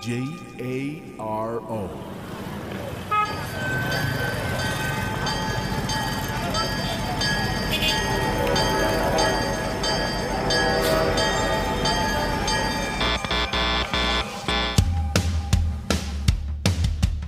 J A R O.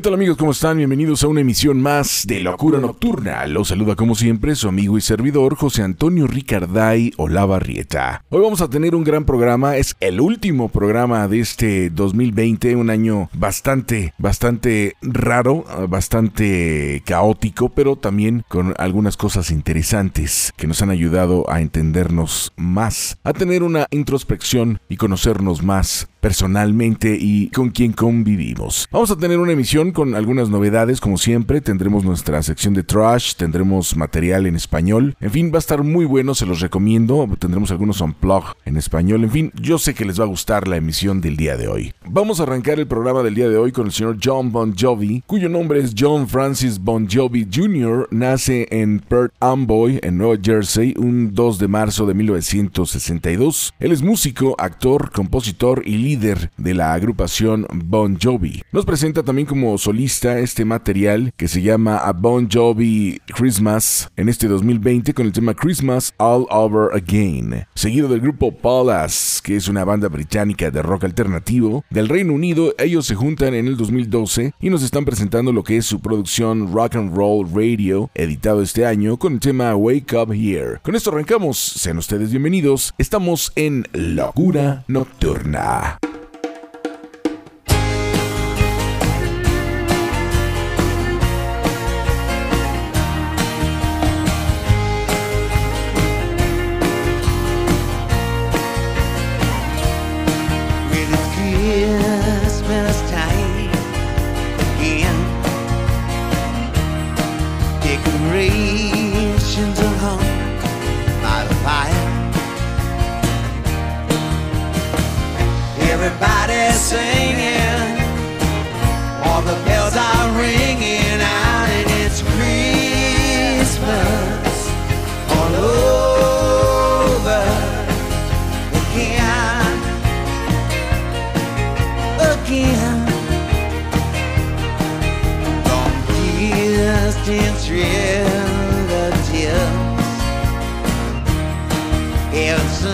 ¿Qué tal amigos? ¿Cómo están? Bienvenidos a una emisión más de Locura Nocturna. Los saluda como siempre su amigo y servidor José Antonio Ricarday Olavarrieta. Hoy vamos a tener un gran programa, es el último programa de este 2020, un año bastante, bastante raro, bastante caótico, pero también con algunas cosas interesantes que nos han ayudado a entendernos más, a tener una introspección y conocernos más personalmente y con quien convivimos. Vamos a tener una emisión con algunas novedades, como siempre. Tendremos nuestra sección de trash, tendremos material en español. En fin, va a estar muy bueno, se los recomiendo. Tendremos algunos unplug en español. En fin, yo sé que les va a gustar la emisión del día de hoy. Vamos a arrancar el programa del día de hoy con el señor John Bon Jovi, cuyo nombre es John Francis Bon Jovi Jr. Nace en Perth Amboy, en Nueva Jersey, un 2 de marzo de 1962. Él es músico, actor, compositor y líder de la agrupación Bon Jovi. Nos presenta también como solista este material que se llama A Bon Jovi Christmas en este 2020 con el tema Christmas All Over Again, seguido del grupo Palas, que es una banda británica de rock alternativo del Reino Unido. Ellos se juntan en el 2012 y nos están presentando lo que es su producción Rock and Roll Radio, editado este año con el tema Wake Up Here. Con esto arrancamos, sean ustedes bienvenidos, estamos en Locura Nocturna. dance real the tears. It's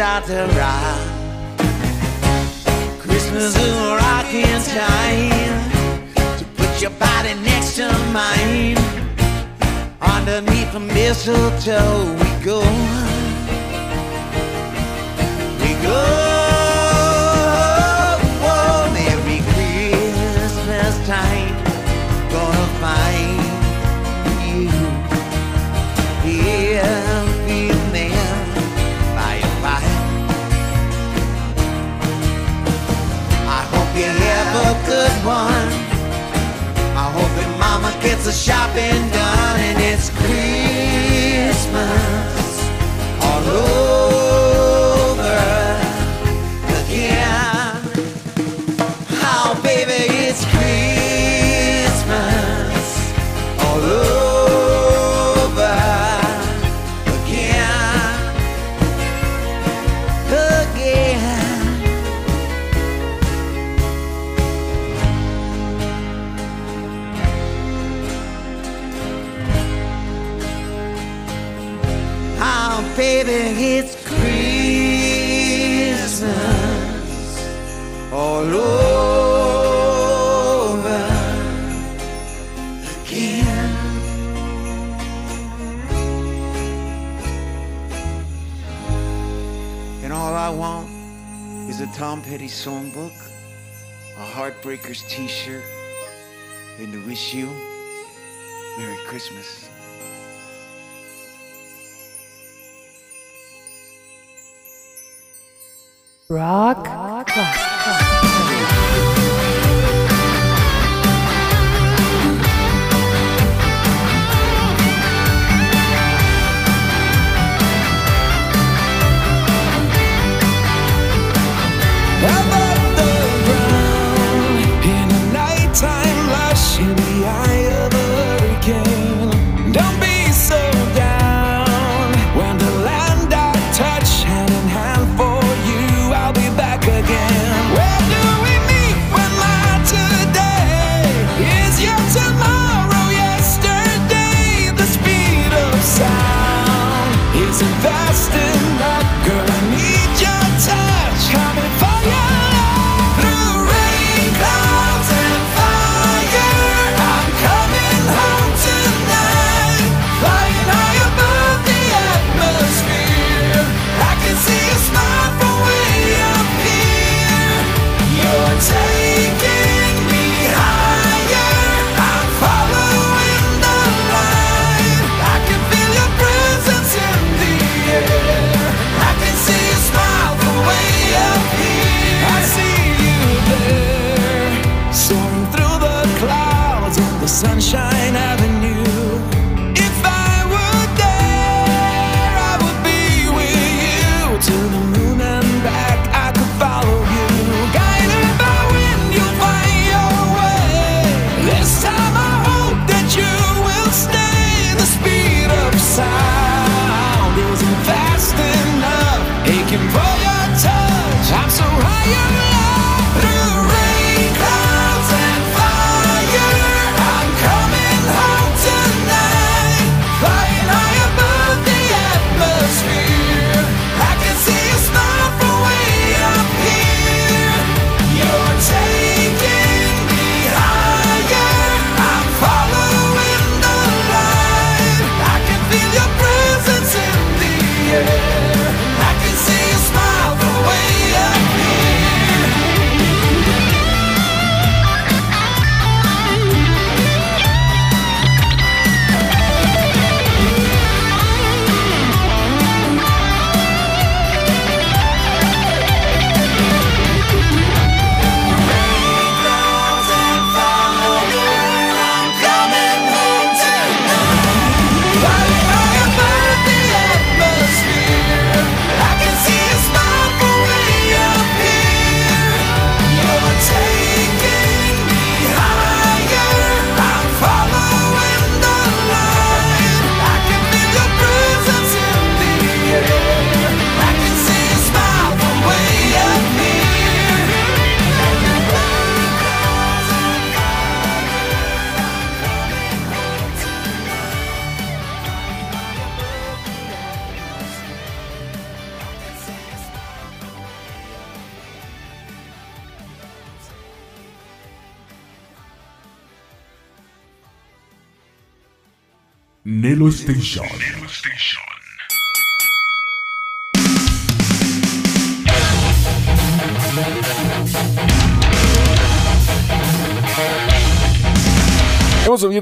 start to rock. Christmas is a rocking time. to put your body next to mine. Underneath the mistletoe we go. We go. one. I hope that mama gets a shopping done and it's Christmas all over. Petty songbook, a Heartbreakers t-shirt, and to wish you Merry Christmas. Rock, Rock. Station.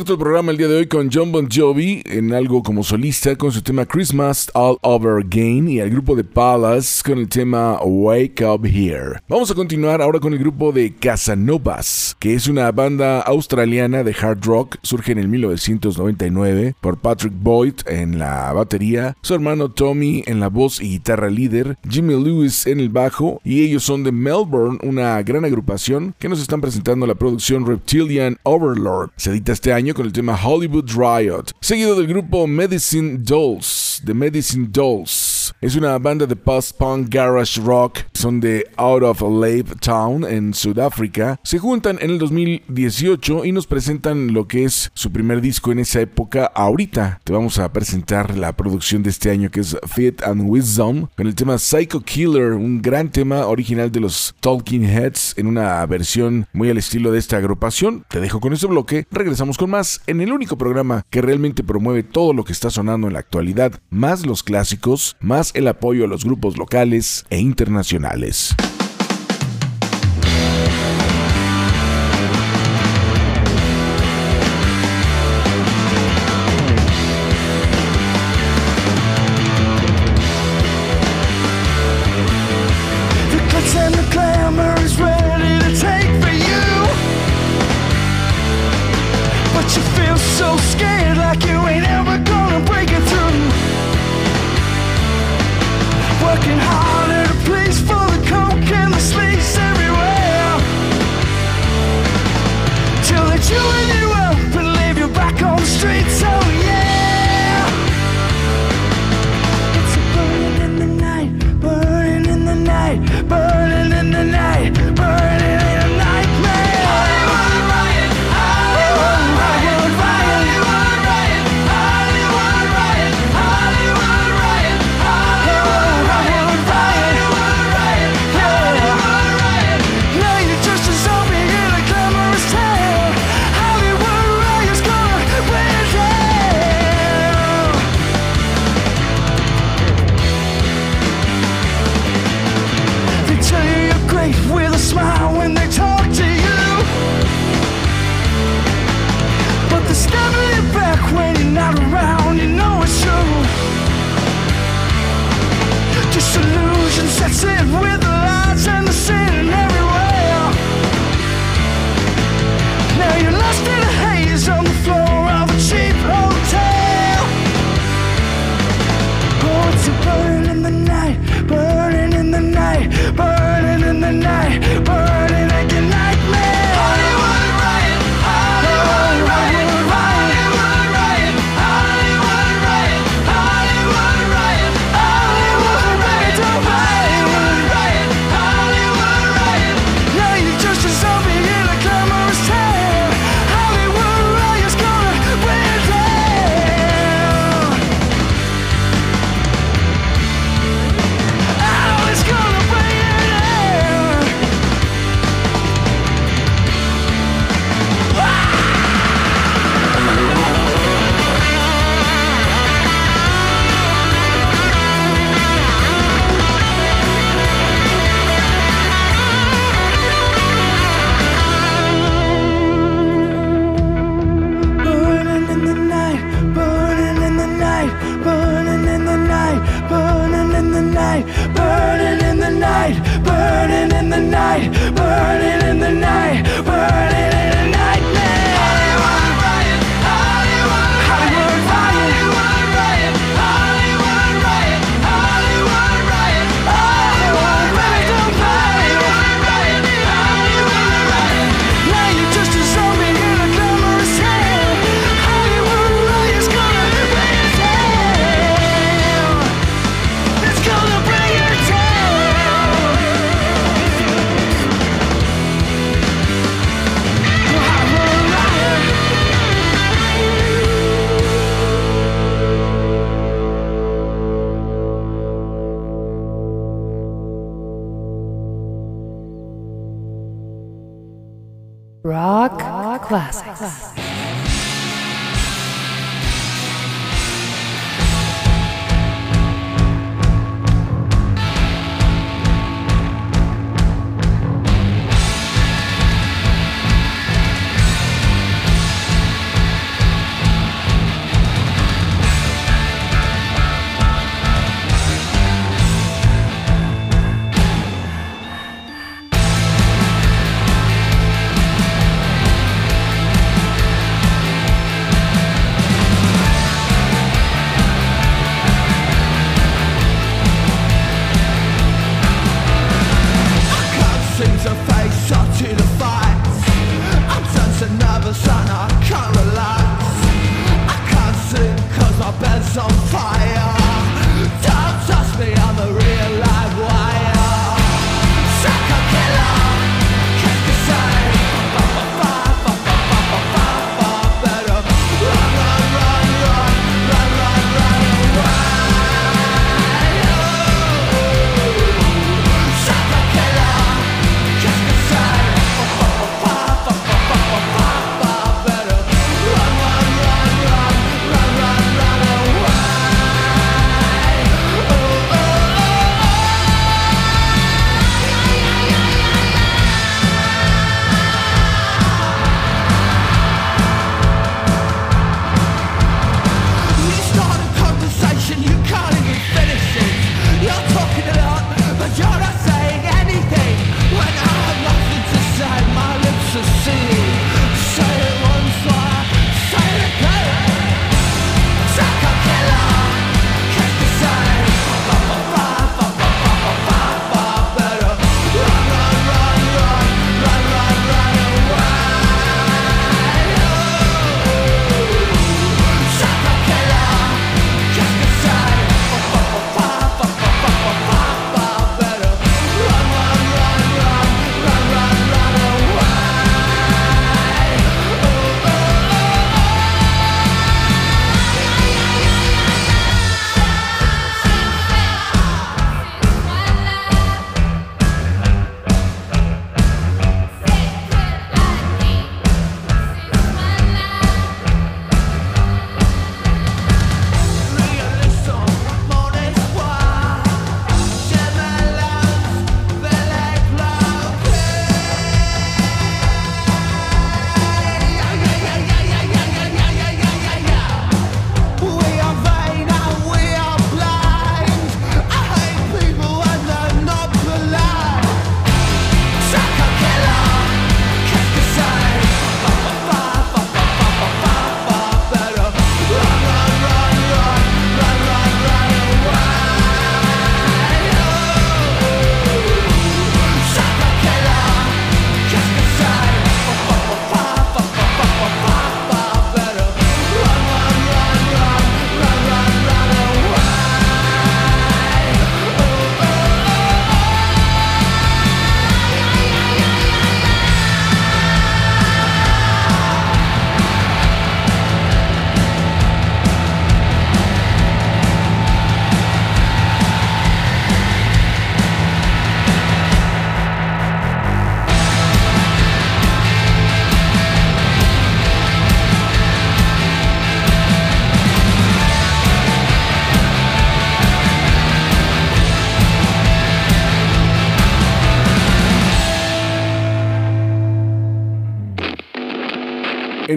El programa el día de hoy con John Bon Jovi en algo como solista con su tema Christmas All Over Again y el grupo de Palace con el tema Wake Up Here. Vamos a continuar ahora con el grupo de Casanovas, que es una banda australiana de hard rock, surge en el 1999 por Patrick Boyd en la batería, su hermano Tommy en la voz y guitarra líder, Jimmy Lewis en el bajo y ellos son de Melbourne, una gran agrupación que nos están presentando la producción Reptilian Overlord. Se edita este año con el tema Hollywood Riot, seguido del grupo Medicine Dolls, The Medicine Dolls. Es una banda de post-punk garage rock, son de Out of Lave Town en Sudáfrica. Se juntan en el 2018 y nos presentan lo que es su primer disco en esa época. Ahorita te vamos a presentar la producción de este año que es Fit and Wisdom con el tema Psycho Killer, un gran tema original de los Talking Heads en una versión muy al estilo de esta agrupación. Te dejo con este bloque, regresamos con más en el único programa que realmente promueve todo lo que está sonando en la actualidad, más los clásicos, más el apoyo a los grupos locales e internacionales.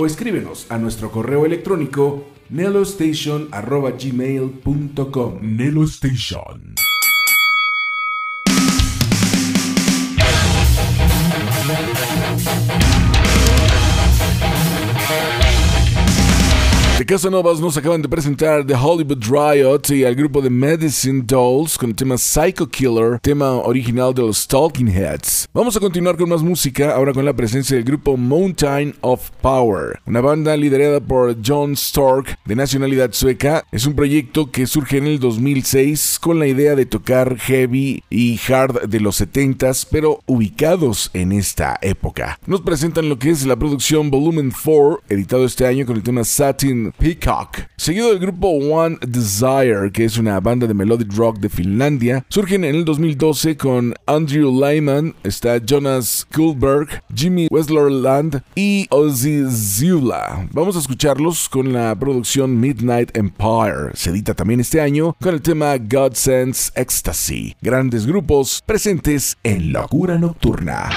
O escríbenos a nuestro correo electrónico nelostation.gmail.com Nelo De Casanovas nos acaban de presentar The Hollywood Riot y al grupo de Medicine Dolls con el tema Psycho Killer, tema original de los Talking Heads. Vamos a continuar con más música, ahora con la presencia del grupo Mountain of Power, una banda liderada por John Stork, de nacionalidad sueca. Es un proyecto que surge en el 2006 con la idea de tocar heavy y hard de los 70s, pero ubicados en esta época. Nos presentan lo que es la producción Volumen 4, editado este año con el tema Satin Peacock, seguido del grupo One Desire, que es una banda de melodic rock de Finlandia. Surgen en el 2012 con Andrew Lyman, está Jonas Kuhlberg, Jimmy Westlerland y Ozzy Zula. Vamos a escucharlos con la producción Midnight Empire. Se edita también este año con el tema God Sense Ecstasy. Grandes grupos presentes en Locura Nocturna.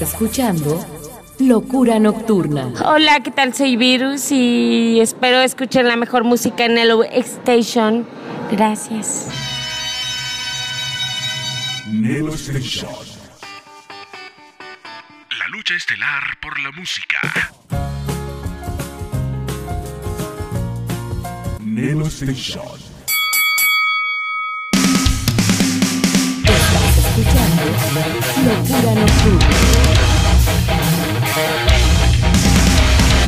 Escuchando Locura Nocturna. Hola, ¿qué tal? Soy Virus y espero escuchen la mejor música en el Station. Gracias. Nelo Station. La lucha estelar por la música. Nelo Station.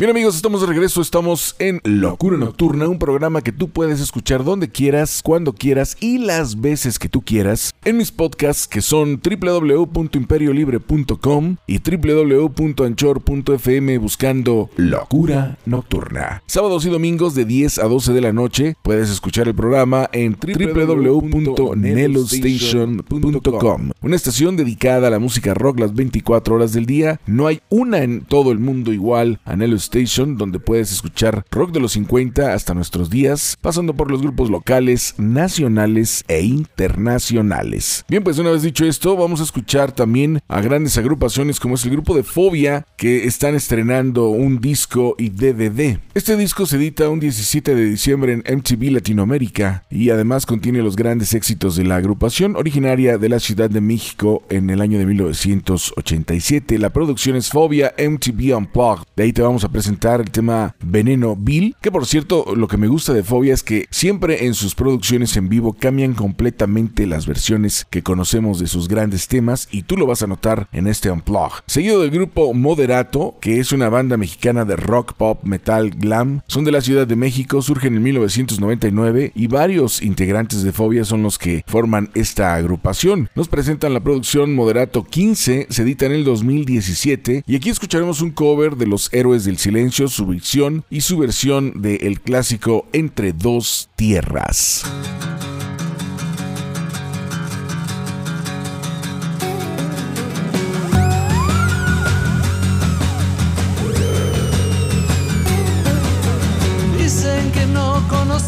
Bien amigos, estamos de regreso, estamos en Locura Nocturna, un programa que tú puedes escuchar donde quieras, cuando quieras y las veces que tú quieras en mis podcasts que son www.imperiolibre.com y www.anchor.fm buscando Locura Nocturna. Sábados y domingos de 10 a 12 de la noche puedes escuchar el programa en www.nelostation.com, una estación dedicada a la música rock las 24 horas del día. No hay una en todo el mundo igual a Nelo Station, donde puedes escuchar rock de los 50 hasta nuestros días, pasando por los grupos locales, nacionales e internacionales. Bien, pues una vez dicho esto, vamos a escuchar también a grandes agrupaciones como es el grupo de Fobia, que están estrenando un disco y DVD. Este disco se edita un 17 de diciembre en MTV Latinoamérica y además contiene los grandes éxitos de la agrupación originaria de la Ciudad de México en el año de 1987. La producción es Fobia MTV Unplugged. De ahí te vamos a presentar el tema Veneno Bill, que por cierto, lo que me gusta de Fobia es que siempre en sus producciones en vivo cambian completamente las versiones que conocemos de sus grandes temas y tú lo vas a notar en este Unplugged. Seguido del grupo Moderato, que es una banda mexicana de rock, pop, metal, glam, son de la Ciudad de México, surgen en 1999 y varios integrantes de Fobia son los que forman esta agrupación. Nos presentan la producción Moderato 15, se edita en el 2017 y aquí escucharemos un cover de Los Héroes del Silencio, su versión y su versión del el clásico Entre dos tierras.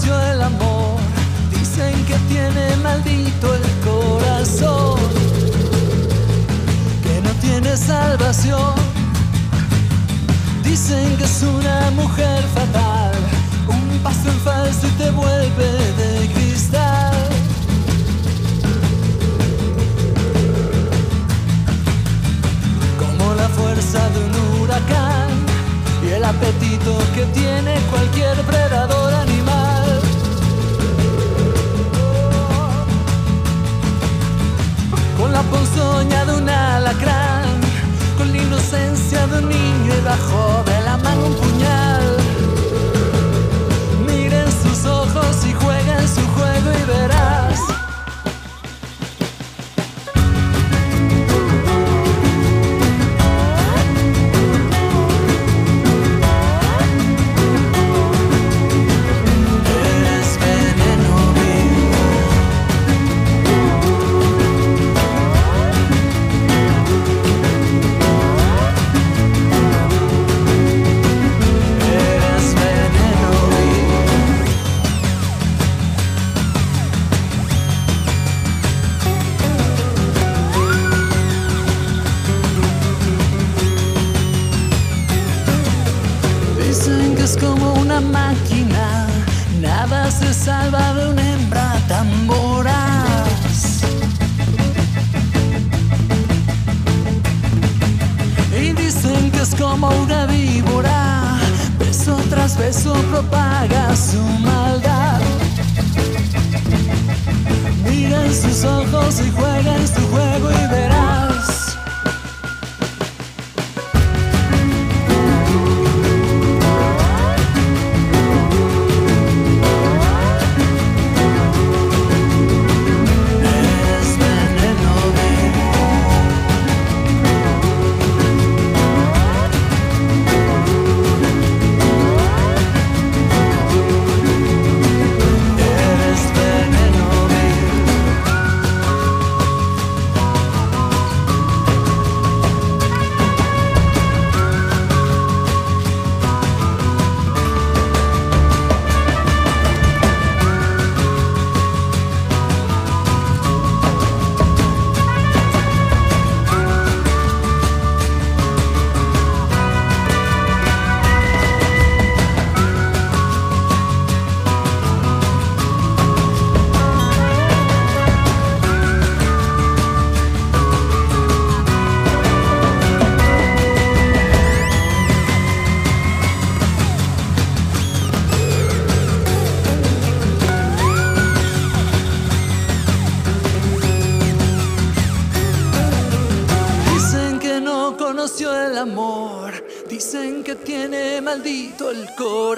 Conoció el amor, dicen que tiene maldito el corazón, que no tiene salvación. Dicen que es una mujer fatal, un paso en falso y te vuelve de cristal. Como la fuerza de un huracán y el apetito que tiene cualquier predador ponzoña de un alacrán, con la inocencia de un niño y bajo de la mano un puñal.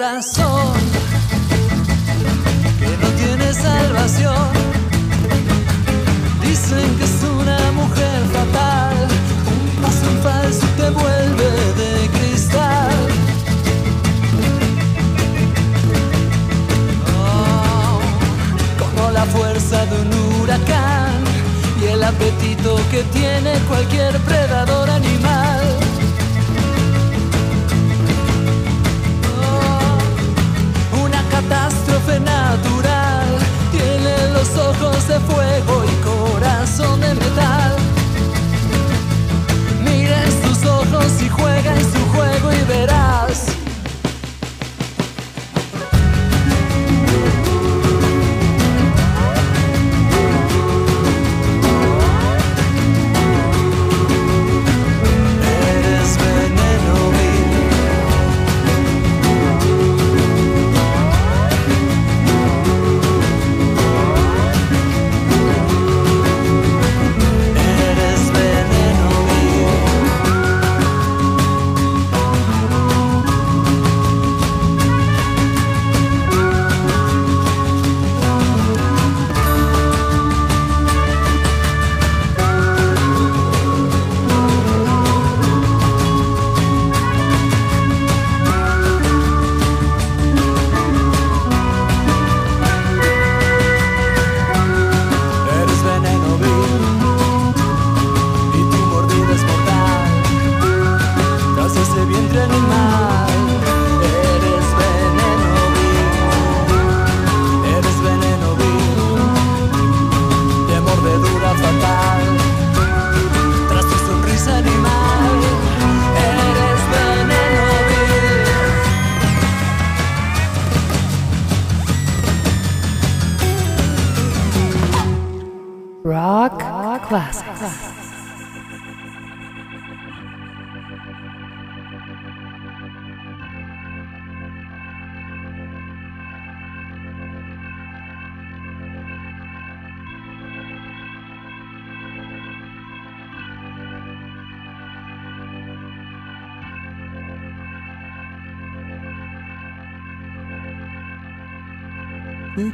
Corazón,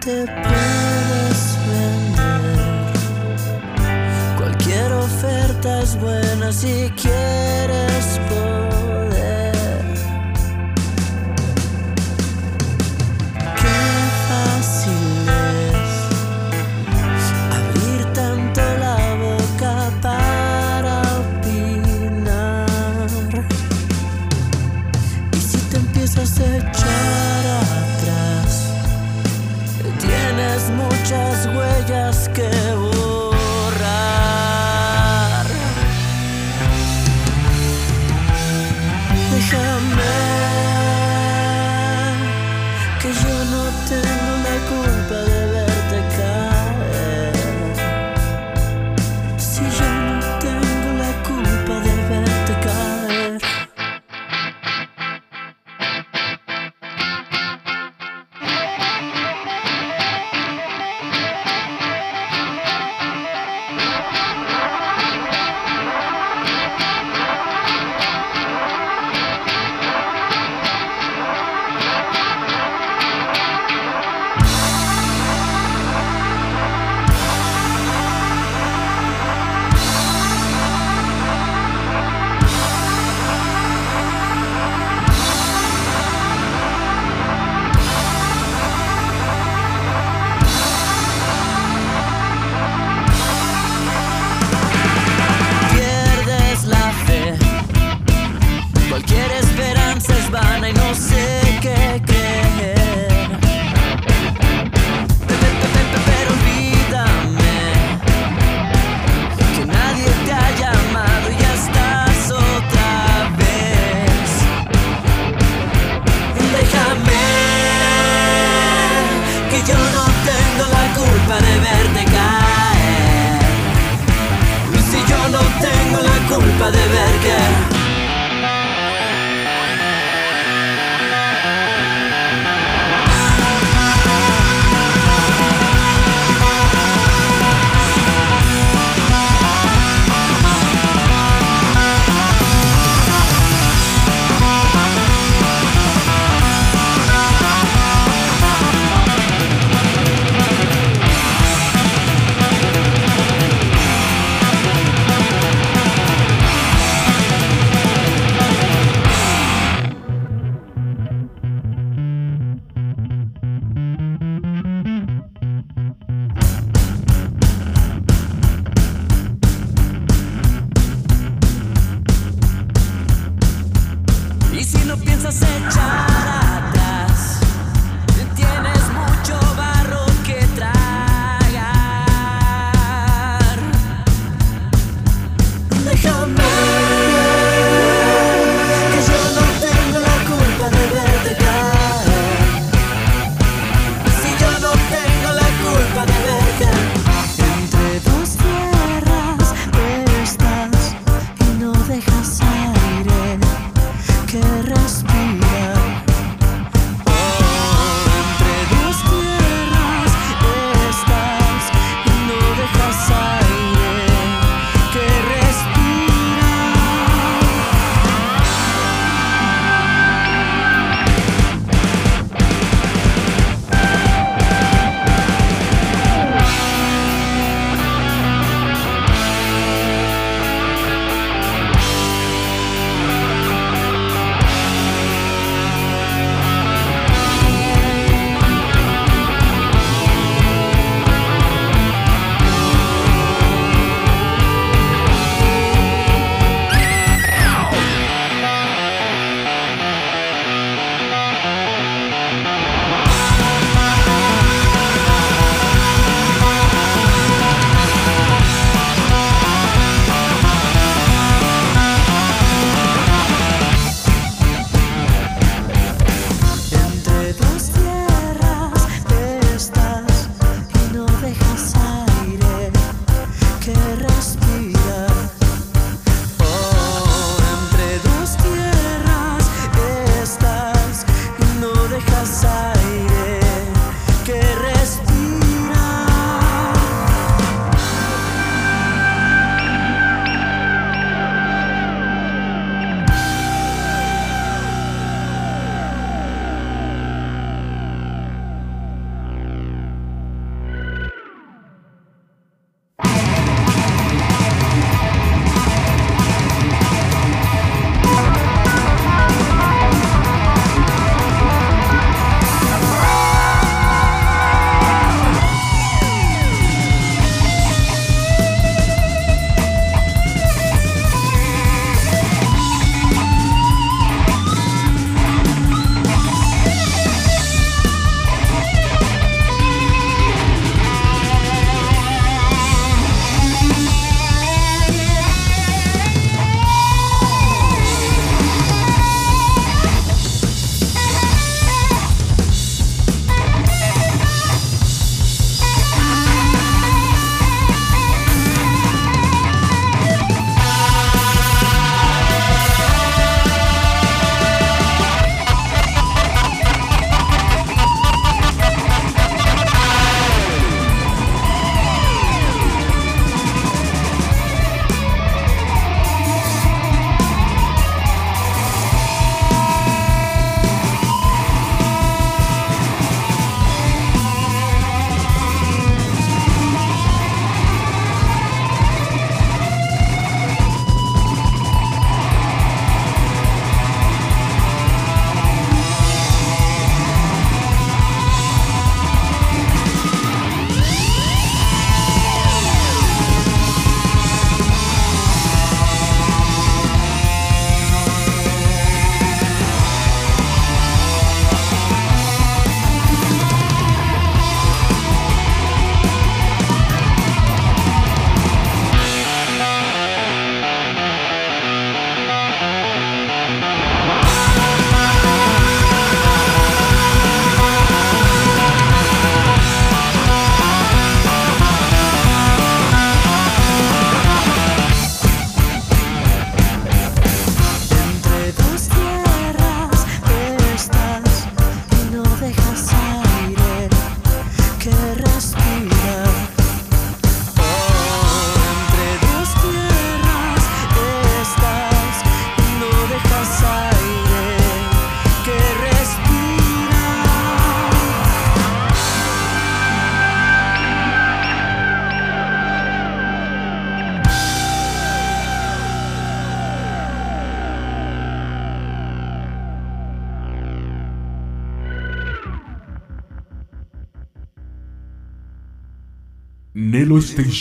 Te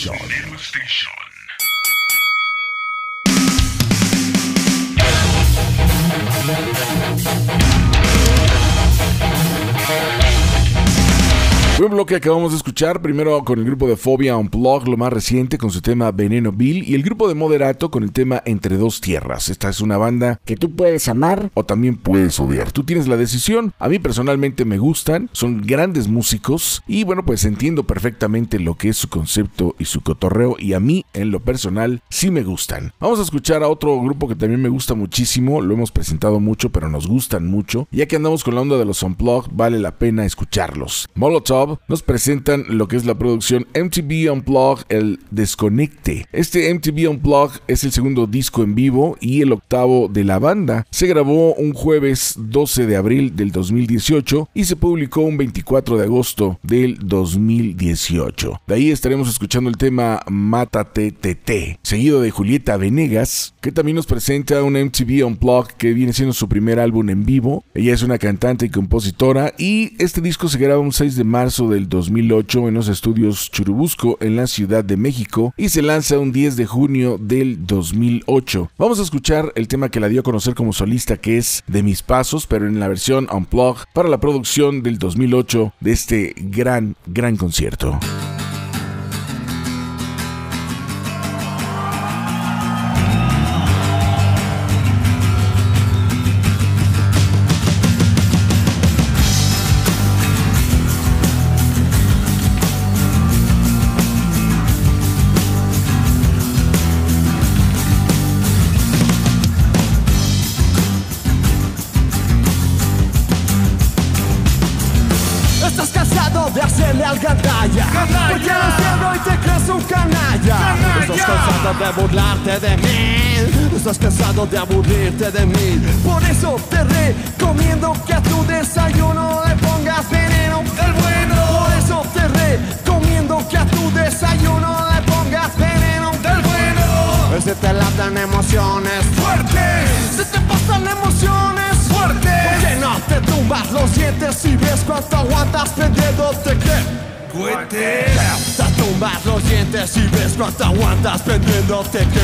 Nelo Bloque acabamos de escuchar, primero con el grupo de Phobia Unplugged, lo más reciente con su tema Veneno Bill, y el grupo de Moderato con el tema Entre Dos Tierras. Esta es una banda que tú puedes amar o también puedes odiar. Tú tienes la decisión. A mí personalmente me gustan, son grandes músicos y bueno, pues entiendo perfectamente lo que es su concepto y su cotorreo y a mí en lo personal sí me gustan. Vamos a escuchar a otro grupo que también me gusta muchísimo, lo hemos presentado mucho, pero nos gustan mucho. Ya que andamos con la onda de los Unplugged, vale la pena escucharlos. Molotov nos presentan lo que es la producción MTV Unplugged, el Desconecte. Este MTV Unplugged es el segundo disco en vivo y el octavo de la banda. Se grabó un jueves 12 de abril del 2018 y se publicó un 24 de agosto del 2018. De ahí estaremos escuchando el tema Mátate TT, seguido de Julieta Venegas, que también nos presenta un MTV Unplugged que viene siendo su primer álbum en vivo. Ella es una cantante y compositora y este disco se graba un 6 de marzo del 2008 en los estudios Churubusco en la Ciudad de México y se lanza un 10 de junio del 2008. Vamos a escuchar el tema que la dio a conocer como solista que es De mis pasos, pero en la versión Unplugged para la producción del 2008 de este gran, gran concierto. De aburrirte de mí. Por eso te recomiendo que a tu desayuno le pongas veneno del bueno. Por eso te recomiendo que a tu desayuno le pongas veneno del bueno. Se te latan emociones fuertes. Se te pasan emociones fuertes. ¿Por qué no te tumbas los dientes y ves cuánto aguantas pendiéndote que? Cohetes Te tumbas los dientes y ves cuánto aguantas pendiéndote que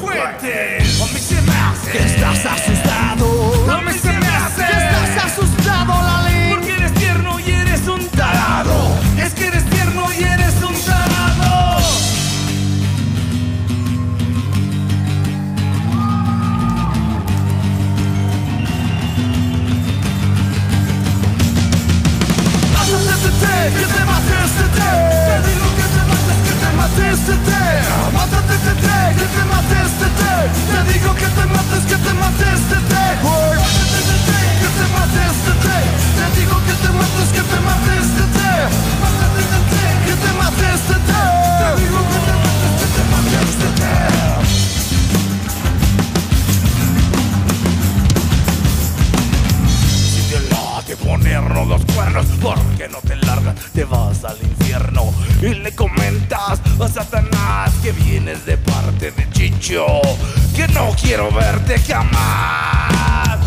Cohetes hace Que estás asustado. A mí se me hace. Estás asustado Lali. Porque eres tierno y eres un tarado. Es que eres tierno y eres un tarado. Mátate, que te mates, tete. Te digo que te mates, que te mates, tete. Mátate, tete, que te mates, Te digo que te mates, que te mates, tete, que te mates. Te digo que te mates, que te mates, tete, que te mates. Te digo que te mates, que te mates, tete. Ponernos los cuernos, porque no te largas, te vas al infierno. Y le comentas a Satanás que vienes de parte de Chicho, que no quiero verte jamás.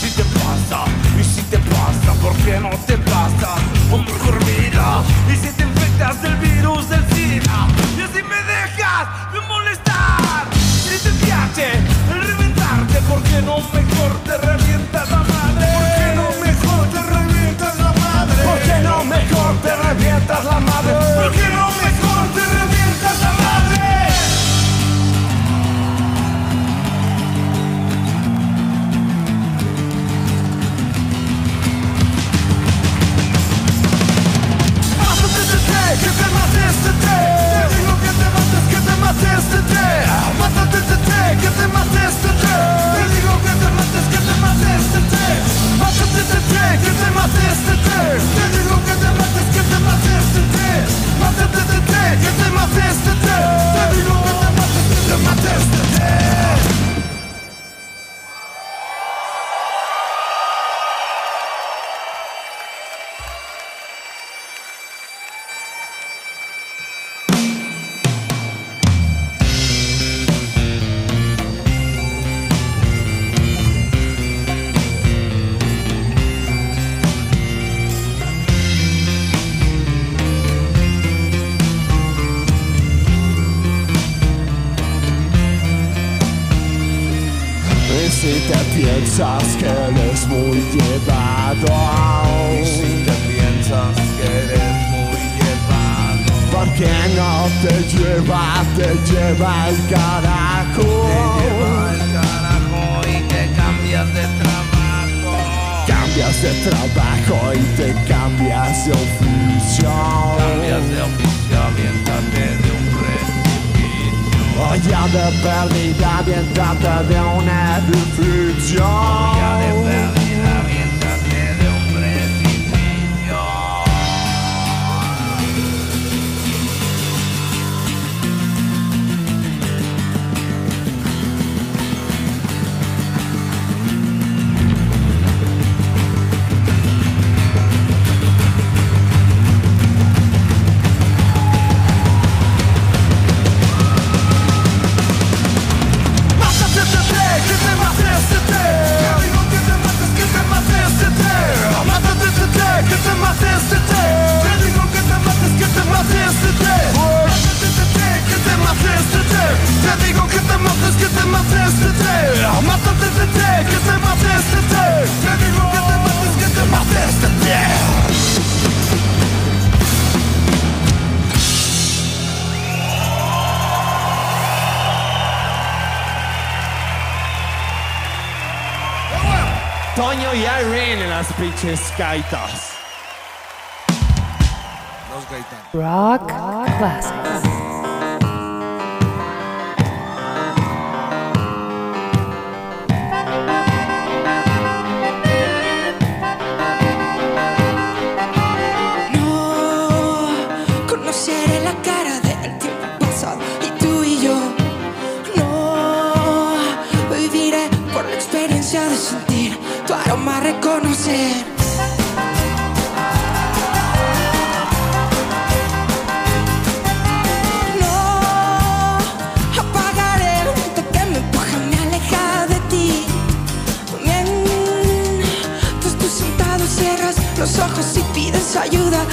Si te pasa, y si te pasa, ¿por qué no te pasa? O mejor mira, y si te infectas del virus del SIDA, y así me dejas de molestar. Si te el reventarte, ¿por qué no mejor te que te mates. Te. Te digo que te mates, que te mates, selfie oficial La mia oficial diventate di un precipizio Oia de perdita diventate de uma edifizio Oia de perdita vienen las pinches gaitas. Rock, Rock Classics. No apagaré el viento que me empuja, me aleja de ti. Bien, tú, tú sentado cierras los ojos y pides ayuda.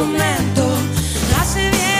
momento hace bien.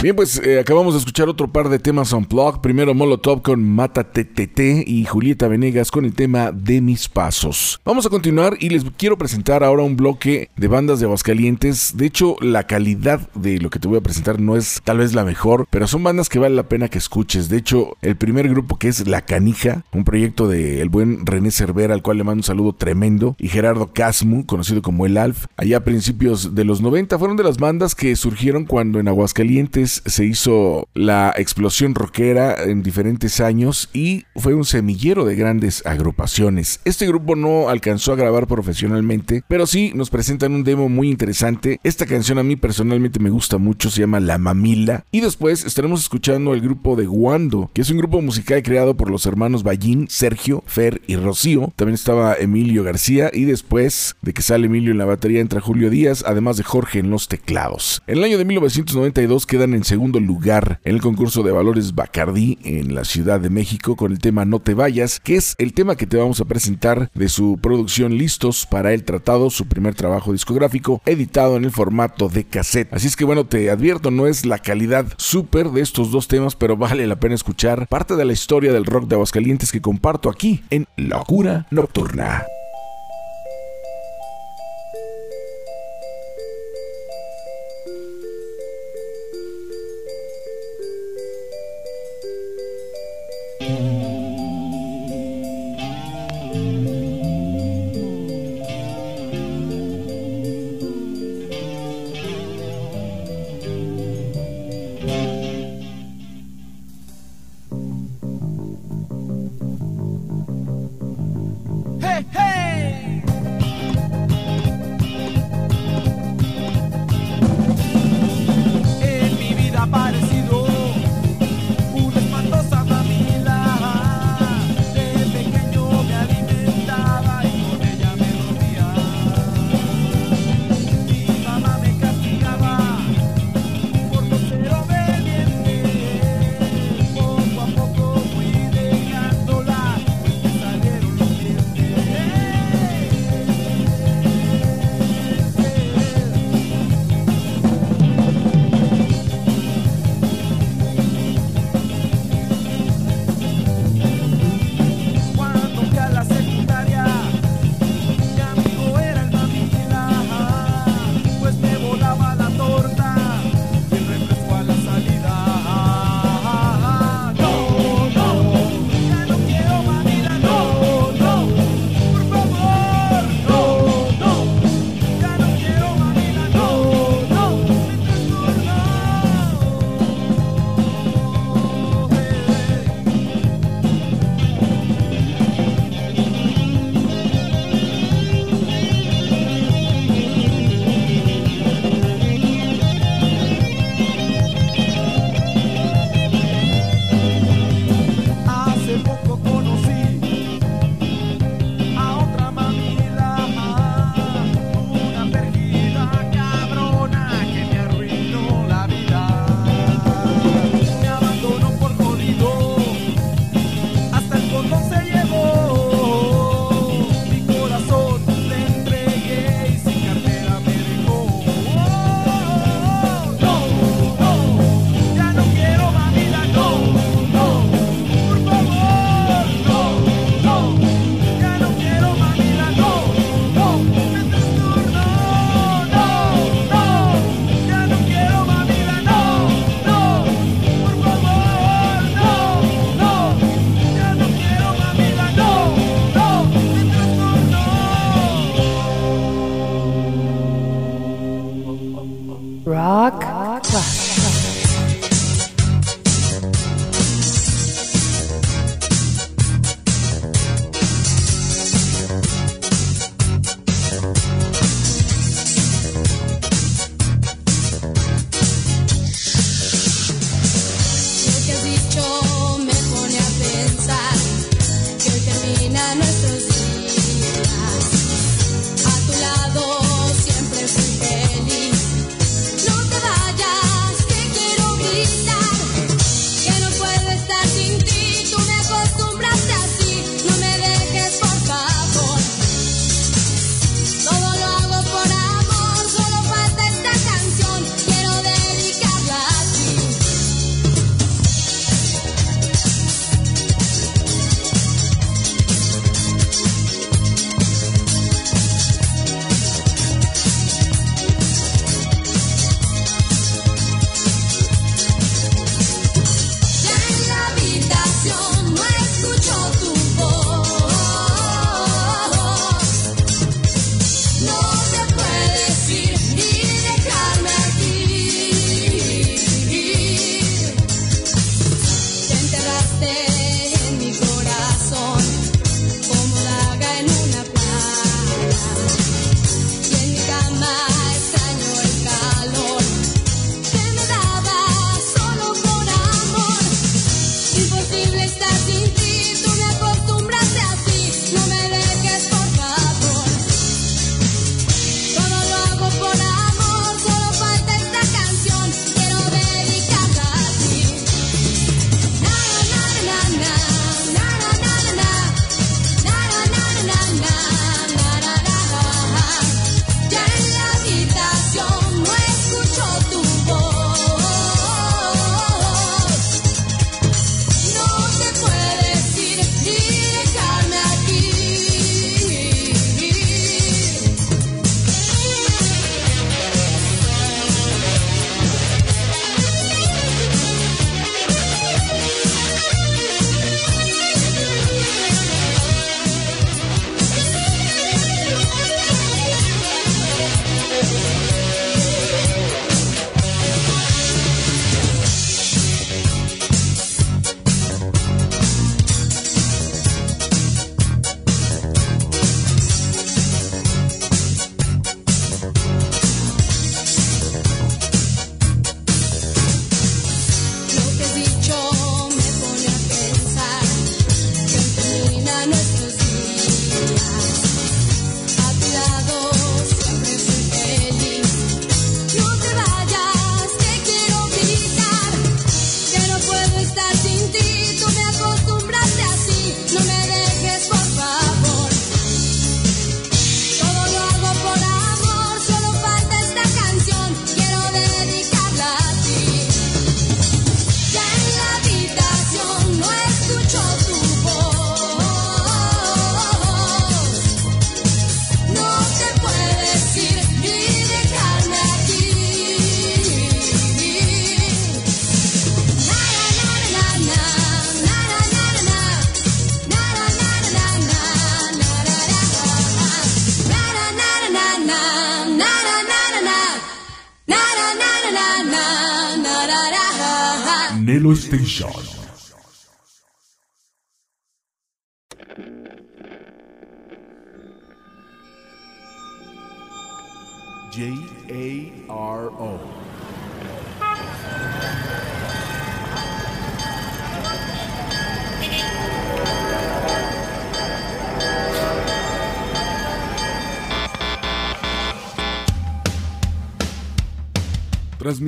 Bien, pues eh, acabamos de escuchar otro par de temas unplugged. Primero Molotov con Mata TTT y Julieta Venegas con el tema de mis pasos. Vamos a continuar y les quiero presentar ahora un bloque de bandas de Aguascalientes. De hecho, la calidad de lo que te voy a presentar no es tal vez la mejor, pero son bandas que vale la pena que escuches. De hecho, el primer grupo que es La Canija, un proyecto del buen René Cervera, al cual le mando un saludo tremendo, y Gerardo Casmu, conocido como El Alf, allá a principios de los 90, fueron de las bandas que surgieron cuando en Aguascalientes se hizo la explosión rockera en diferentes años y fue un semillero de grandes agrupaciones. Este grupo no alcanzó a grabar profesionalmente, pero sí nos presentan un demo muy interesante. Esta canción a mí personalmente me gusta mucho, se llama La Mamila. Y después estaremos escuchando el grupo de Guando, que es un grupo musical creado por los hermanos Ballín, Sergio, Fer y Rocío. También estaba Emilio García y después de que sale Emilio en la batería entra Julio Díaz, además de Jorge en los teclados. En el año de 1992 quedan en segundo lugar en el concurso de valores Bacardí en la Ciudad de México con el tema No te vayas, que es el tema que te vamos a presentar de su producción Listos para el Tratado, su primer trabajo discográfico, editado en el formato de cassette. Así es que bueno, te advierto, no es la calidad súper de estos dos temas, pero vale la pena escuchar parte de la historia del rock de Aguascalientes que comparto aquí en Locura Nocturna.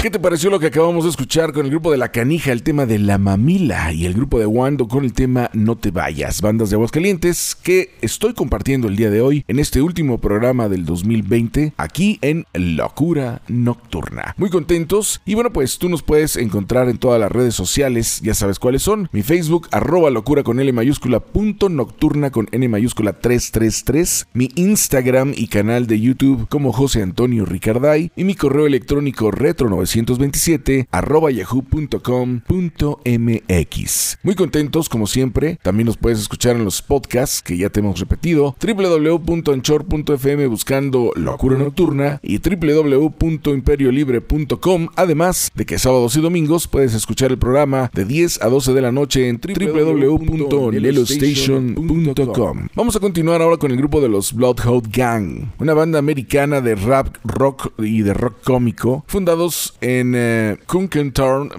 ¿Qué te pareció lo que acabamos de escuchar con el grupo de La Canija, el tema de La Mamila y el grupo de Wando con el tema No te vayas, bandas de Aguascalientes que estoy compartiendo el día de hoy en este último programa del 2020 aquí en Locura Nocturna. Muy contentos y bueno pues tú nos puedes encontrar en todas las redes sociales, ya sabes cuáles son, mi Facebook arroba locura con L mayúscula punto nocturna con N mayúscula 333, mi Instagram y canal de YouTube como José Antonio Ricarday y mi correo electrónico retro 927 arroba yahoo.com.mx. Muy contentos como siempre, también nos puedes escuchar en los podcasts que ya te hemos repetido, www.anchor.fm buscando Locura Nocturna y www.imperiolibre.com, además de que sábados y domingos puedes escuchar el programa de 10 a 12 de la noche en www.nelostation.com. Vamos a continuar ahora con el grupo de los Bloodhound Gang, una banda americana de rap, rock y de rock cómico, fundados en eh,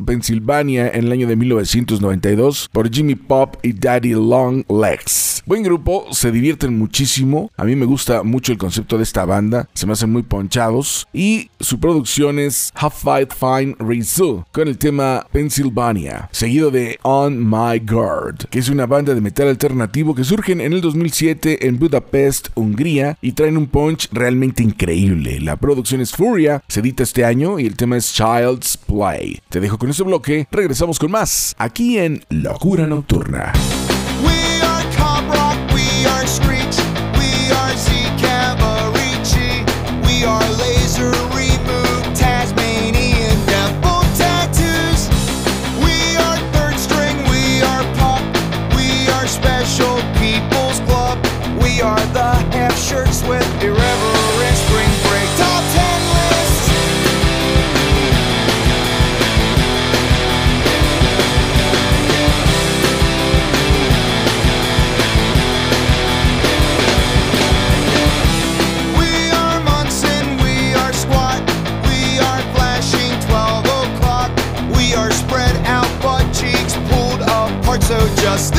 Pensilvania, en el año de 1992 por Jimmy Pop y Daddy Long Legs. Buen grupo, se divierten muchísimo. A mí me gusta mucho el concepto de esta banda, se me hacen muy ponchados. Y su producción es Half Fight Fine Rizzo con el tema Pennsylvania, seguido de On My Guard, que es una banda de metal alternativo que surgen en el 2007 en Budapest, Hungría, y traen un punch realmente increíble. La producción es Furia, se edita este año y el tema es Child's Play. Te dejo con ese bloque, regresamos con más aquí en Locura Nocturna. We are rock, we are we are Z we are just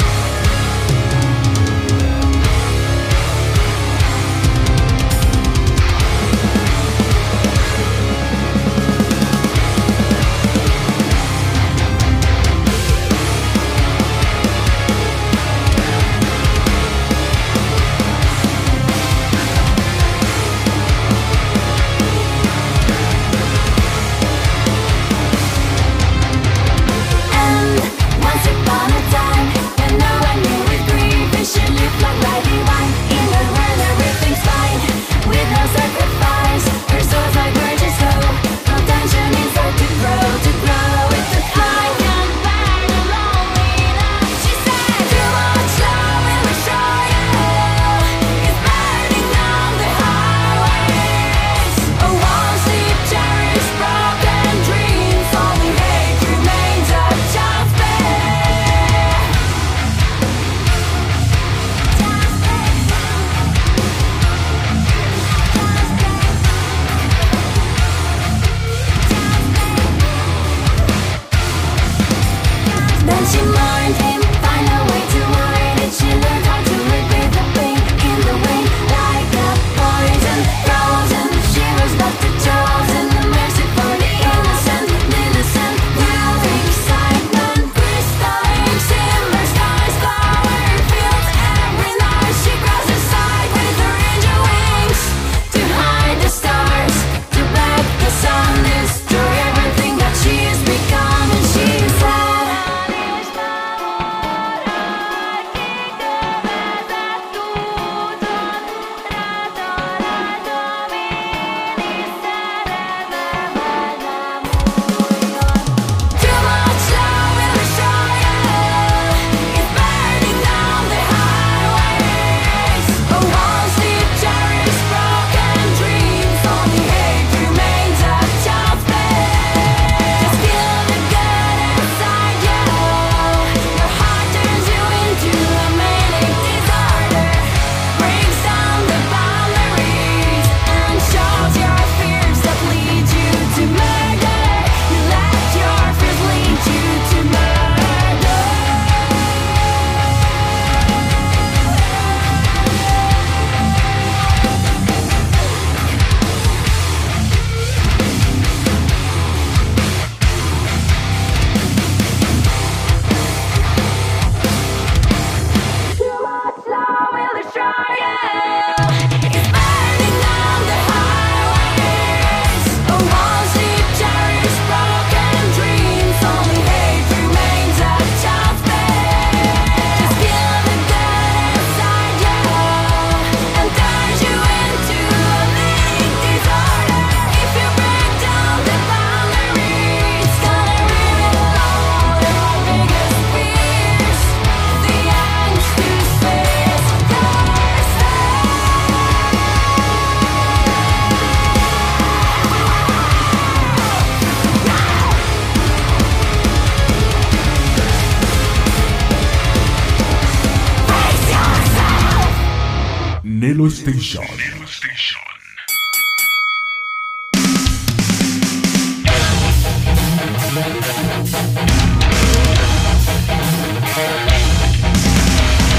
Thank you.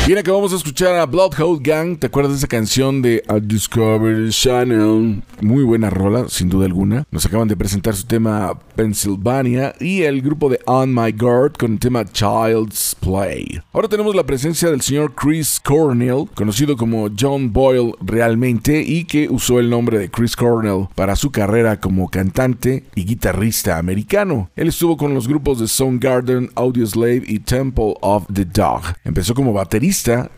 Bien, acabamos de escuchar a Bloodhound Gang. ¿Te acuerdas de esa canción de A Discovery Channel? Muy buena rola, sin duda alguna. Nos acaban de presentar su tema Pennsylvania y el grupo de On My Guard con el tema Child's Play. Ahora tenemos la presencia del señor Chris Cornell, conocido como John Boyle realmente y que usó el nombre de Chris Cornell para su carrera como cantante y guitarrista americano. Él estuvo con los grupos de Soundgarden, Audioslave y Temple of the Dog. Empezó como baterista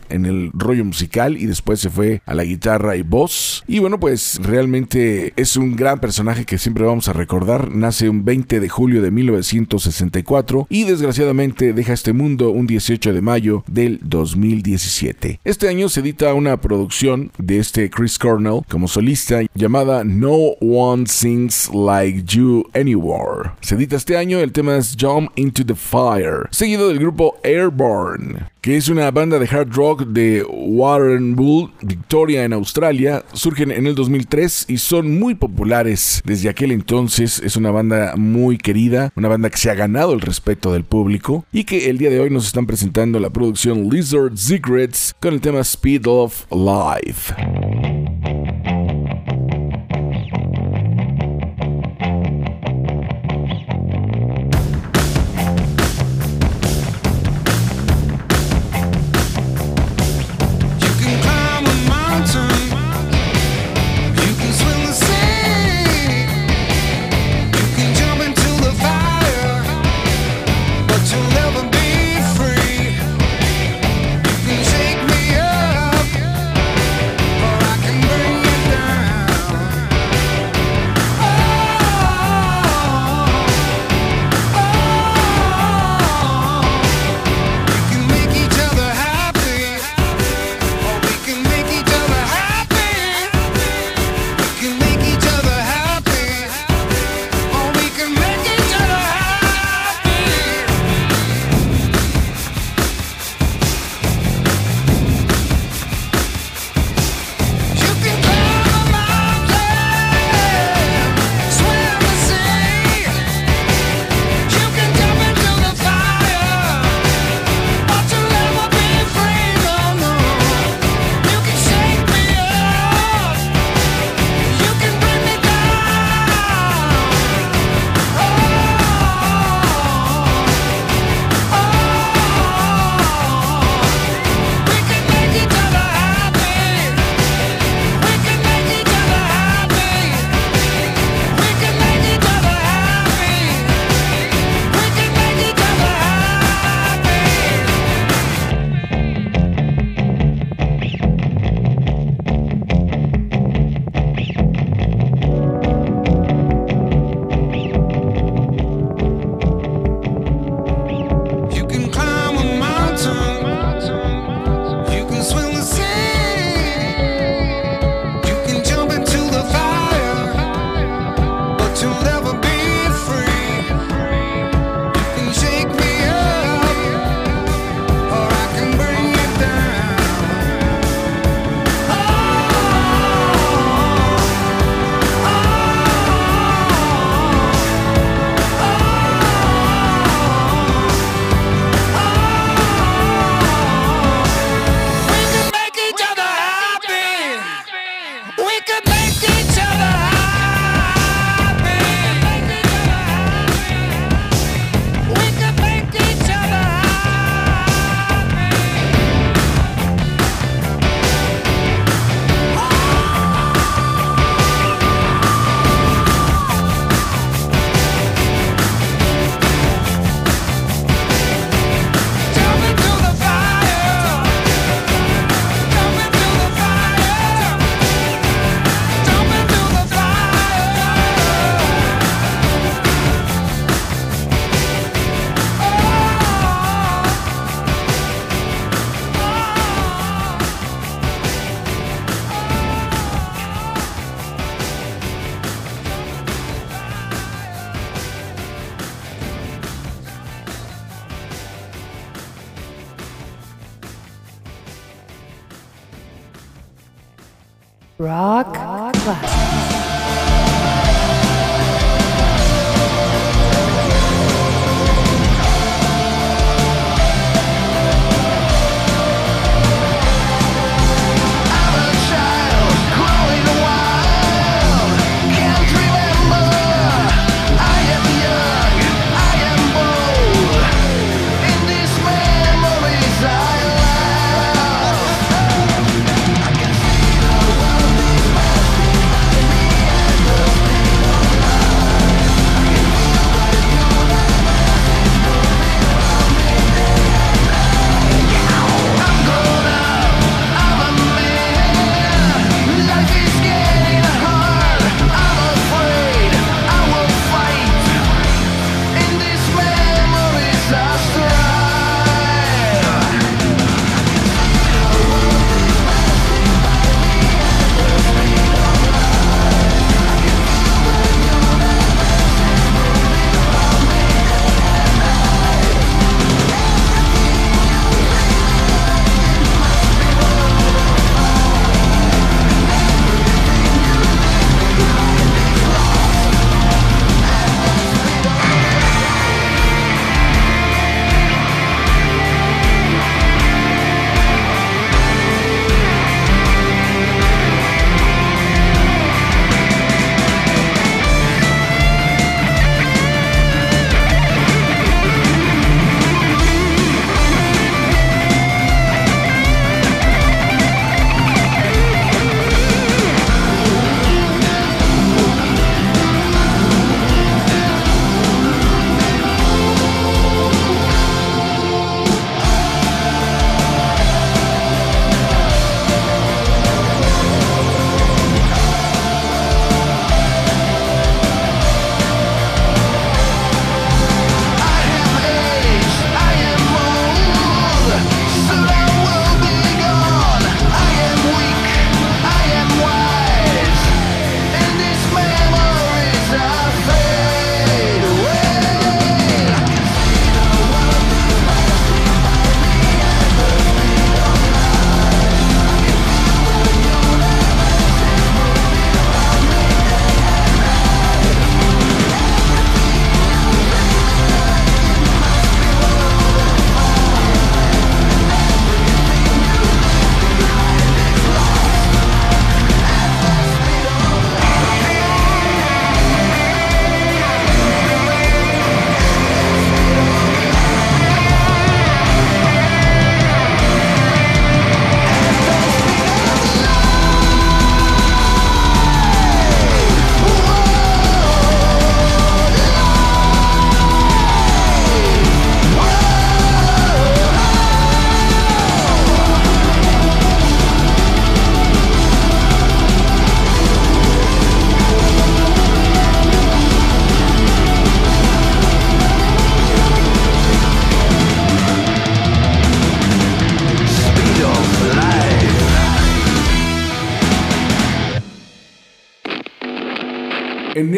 en el rollo musical y después se fue a la guitarra y voz. Y bueno, pues realmente es un gran personaje que siempre vamos a recordar. Nace un 20 de julio de 1964 y desgraciadamente deja este mundo un 18 de mayo del 2017. Este año se edita una producción de este Chris Cornell como solista llamada No One Sings Like You Anywhere. Se edita este año, el tema es Jump Into the Fire, seguido del grupo Airborne que es una banda de hard rock de Warrnambool, Victoria, en Australia. Surgen en el 2003 y son muy populares desde aquel entonces. Es una banda muy querida, una banda que se ha ganado el respeto del público y que el día de hoy nos están presentando la producción Lizard Secrets con el tema Speed of Life.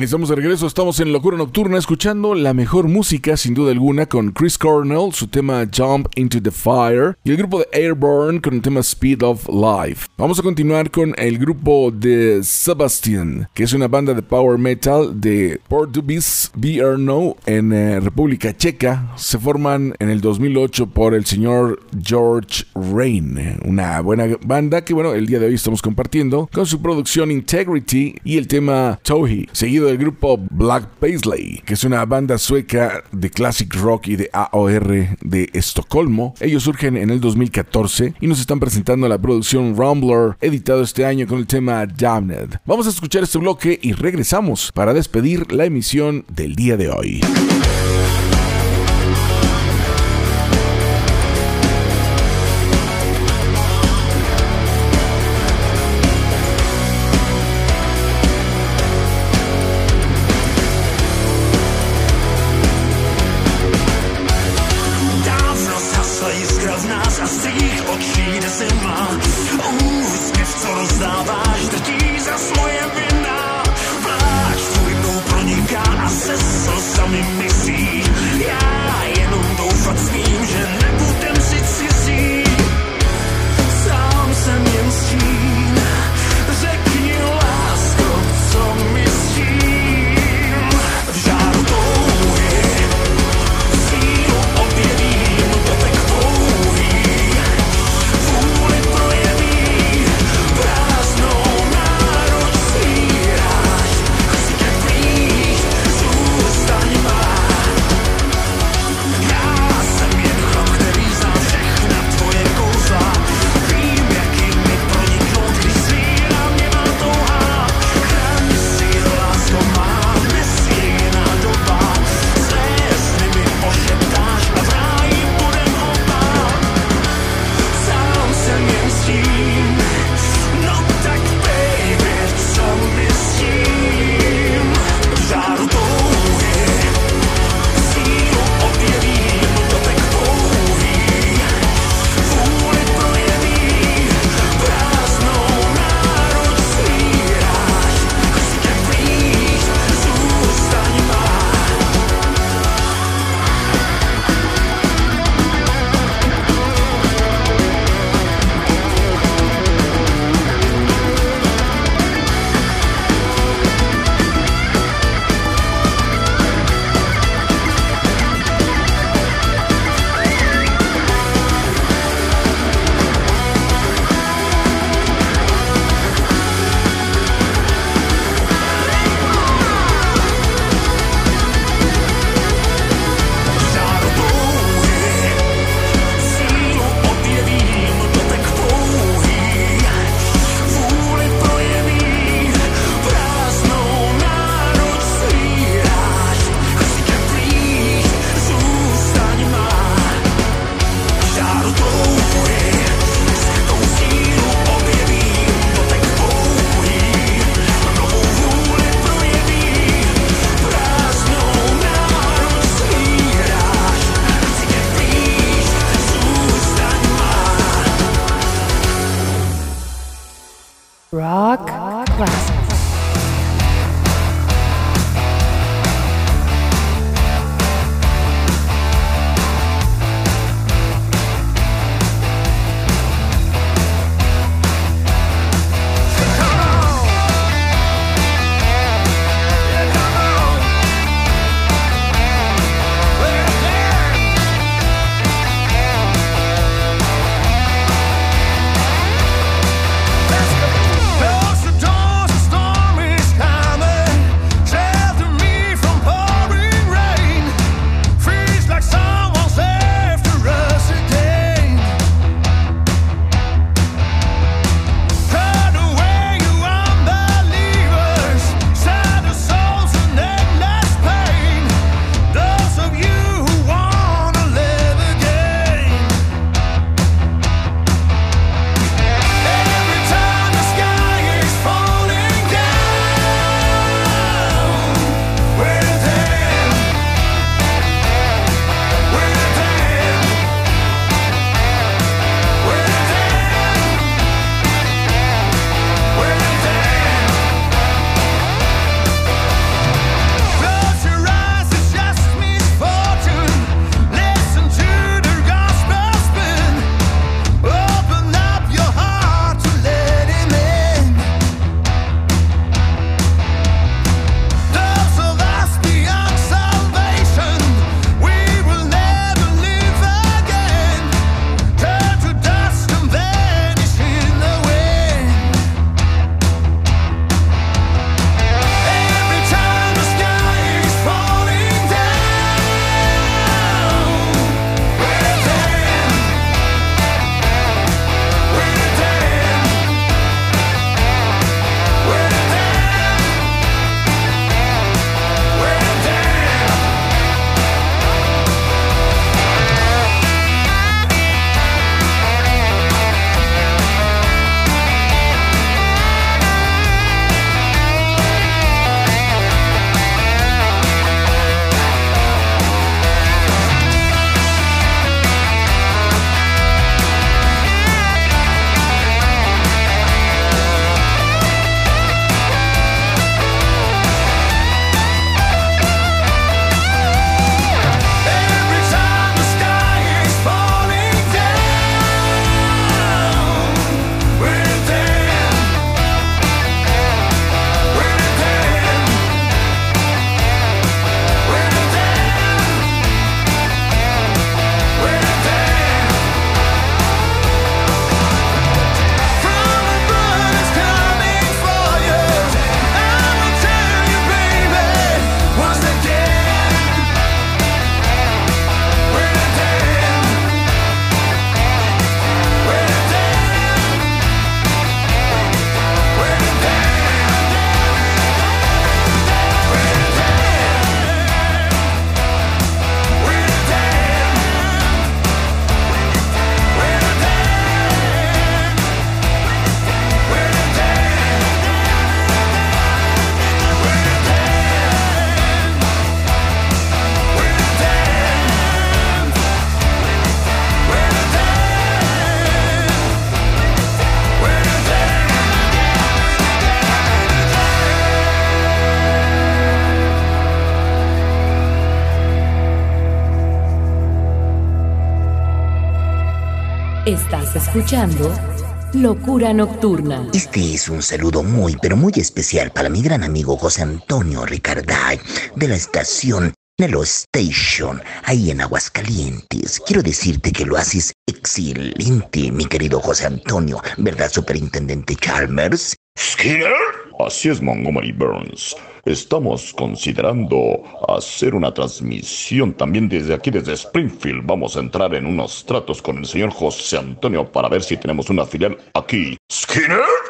Bien, estamos de regreso, estamos en Locura Nocturna escuchando la mejor música sin duda alguna con Chris Cornell, su tema Jump into the Fire y el grupo de Airborne con el tema Speed of Life. Vamos a continuar con el grupo de Sebastian, que es una banda de power metal de Portuguese Brno en eh, República Checa. Se forman en el 2008 por el señor George Rain, una buena banda que bueno, el día de hoy estamos compartiendo con su producción Integrity y el tema Tohi, seguido del grupo Black Paisley, que es una banda sueca de classic rock y de AOR de Estocolmo. Ellos surgen en el 2014 y nos están presentando la producción Rumbler, editado este año con el tema Damned. Vamos a escuchar este bloque y regresamos para despedir la emisión del día de hoy. Escuchando Locura Nocturna. Este es un saludo muy, pero muy especial para mi gran amigo José Antonio Ricarday de la estación Nelo Station, ahí en Aguascalientes. Quiero decirte que lo haces excelente, mi querido José Antonio, ¿verdad, Superintendente Chalmers? ¿Skinner? Así es, Montgomery Burns. Estamos considerando hacer una transmisión también desde aquí, desde Springfield. Vamos a entrar en unos tratos con el señor José Antonio para ver si tenemos una filial aquí. ¿Skinner?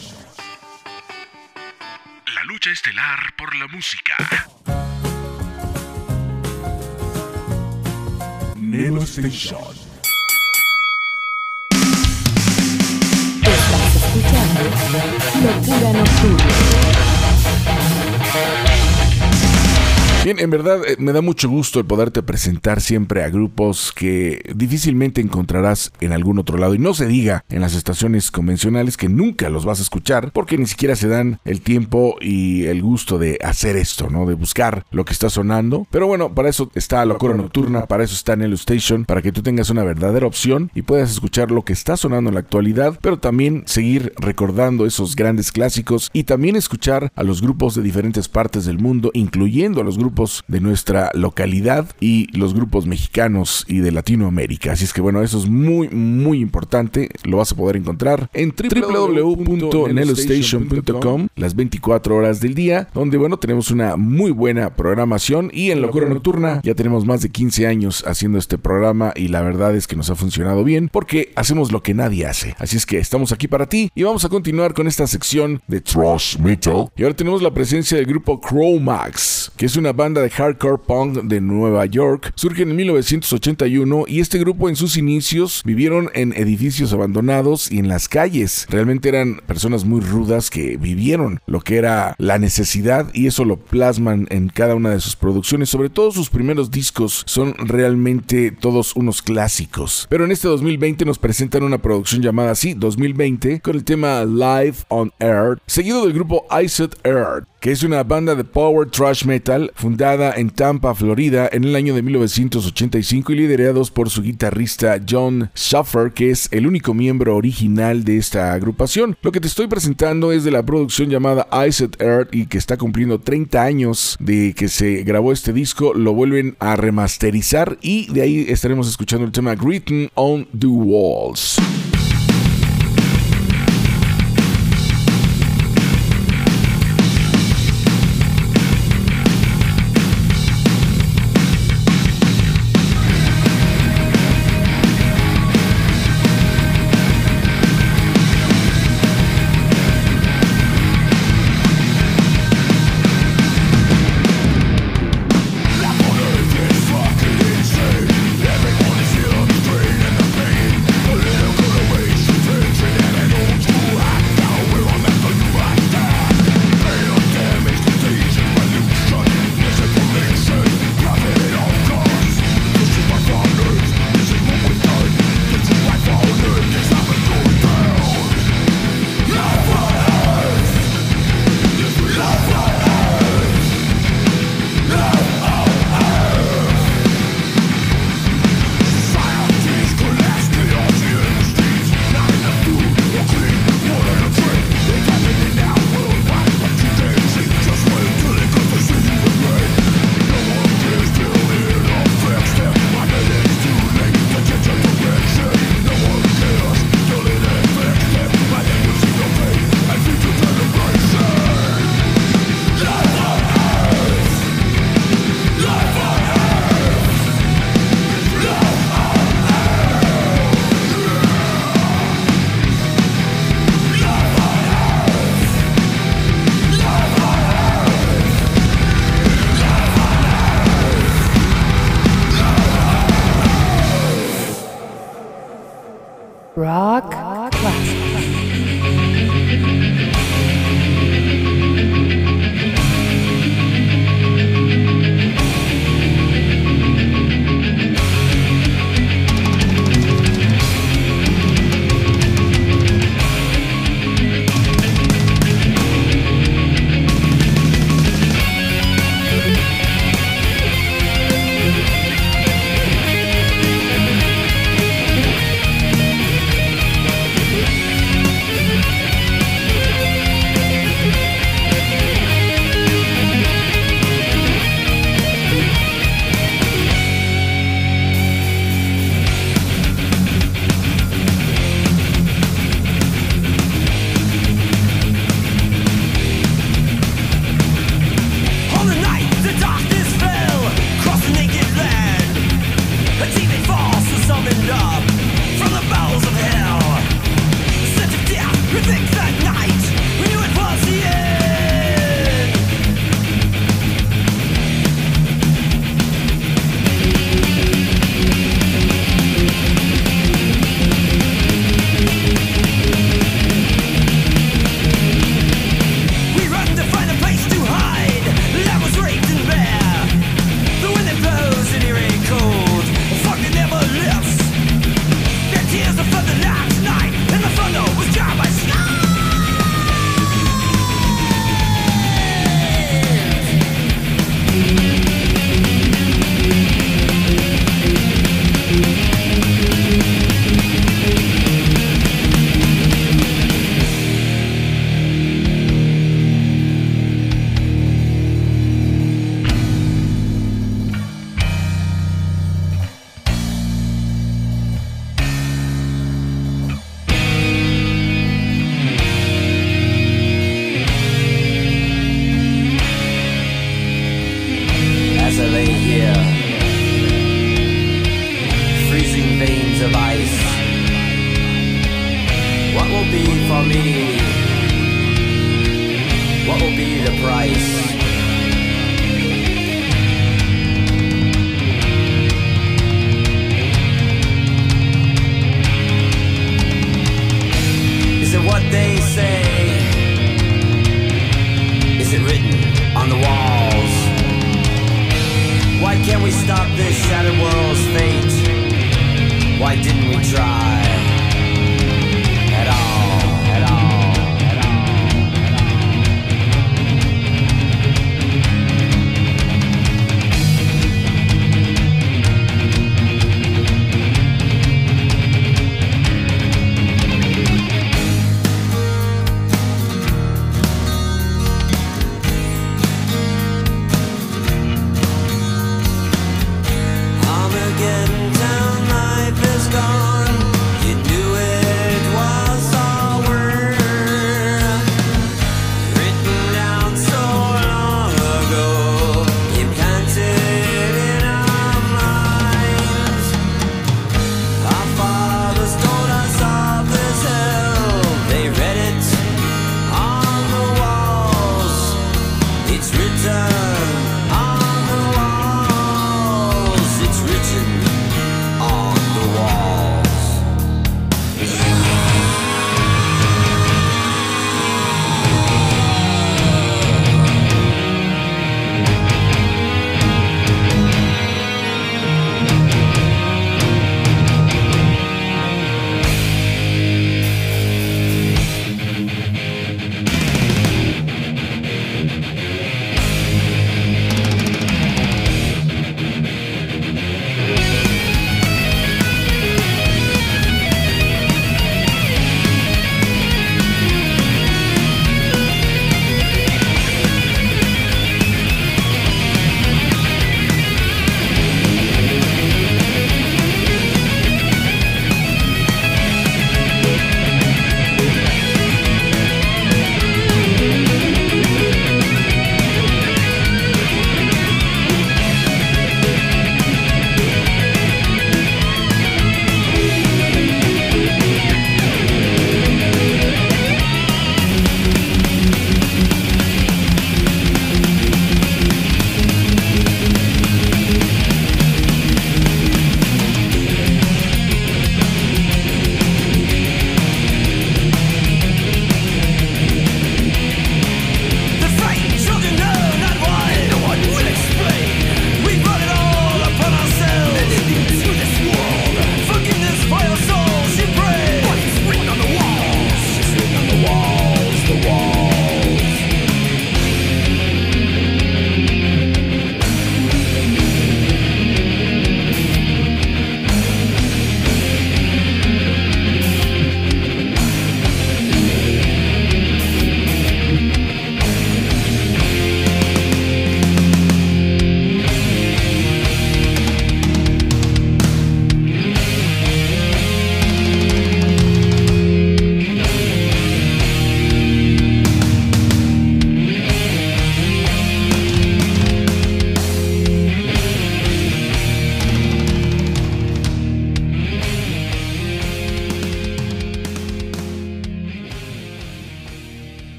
lucha estelar por la música. Nelo Station. Estás escuchando Locura Nocturna. Bien, en verdad eh, me da mucho gusto el poderte presentar siempre a grupos que difícilmente encontrarás en algún otro lado y no se diga en las estaciones convencionales que nunca los vas a escuchar porque ni siquiera se dan el tiempo y el gusto de hacer esto, ¿no? De buscar lo que está sonando. Pero bueno, para eso está Locura Nocturna, para eso está Nelo Station, para que tú tengas una verdadera opción y puedas escuchar lo que está sonando en la actualidad, pero también seguir recordando esos grandes clásicos y también escuchar a los grupos de diferentes partes del mundo, incluyendo a los grupos de nuestra localidad y los grupos mexicanos y de Latinoamérica. Así es que bueno, eso es muy, muy importante. Lo vas a poder encontrar en www.nelostation.com las 24 horas del día, donde bueno, tenemos una muy buena programación y en Locura Nocturna ya tenemos más de 15 años haciendo este programa y la verdad es que nos ha funcionado bien porque hacemos lo que nadie hace. Así es que estamos aquí para ti y vamos a continuar con esta sección de Thrash Metal. Y ahora tenemos la presencia del grupo Chromax, que es una banda de hardcore punk de Nueva York. Surge en 1981 y este grupo en sus inicios vivieron en edificios abandonados y en las calles. Realmente eran personas muy rudas que vivieron lo que era la necesidad y eso lo plasman en cada una de sus producciones. Sobre todo sus primeros discos son realmente todos unos clásicos. Pero en este 2020 nos presentan una producción llamada así, 2020, con el tema Live on Earth, seguido del grupo Iced Earth que es una banda de power thrash metal fundada en Tampa, Florida, en el año de 1985 y liderados por su guitarrista John Schaffer, que es el único miembro original de esta agrupación. Lo que te estoy presentando es de la producción llamada Iced Earth y que está cumpliendo 30 años de que se grabó este disco, lo vuelven a remasterizar y de ahí estaremos escuchando el tema Written on the Walls.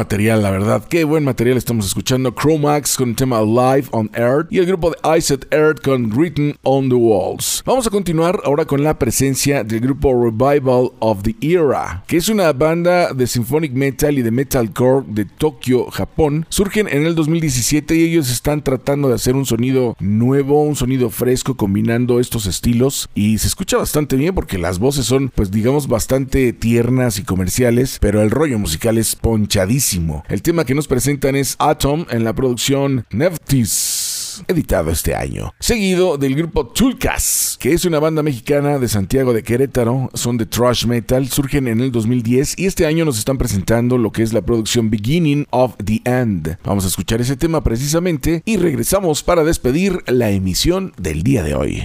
Material, la verdad. Qué buen material estamos escuchando. Chromax con el tema Live on Earth y el grupo de Ice at Earth con Written on the Walls. Vamos a continuar ahora con la presencia del grupo Revival of the Era, que es una banda de symphonic metal y de metalcore de Tokio, Japón. Surgen en el 2017 y ellos están tratando de hacer un sonido nuevo, un sonido fresco combinando estos estilos y se escucha bastante bien porque las voces son pues digamos bastante tiernas y comerciales, pero el rollo musical es ponchadísimo. El tema que nos presentan es Atom en la producción Neftis editado este año. Seguido del grupo Tulcas, que es una banda mexicana de Santiago de Querétaro, son de thrash metal, surgen en el 2010 y este año nos están presentando lo que es la producción Beginning of the End. Vamos a escuchar ese tema precisamente y regresamos para despedir la emisión del día de hoy.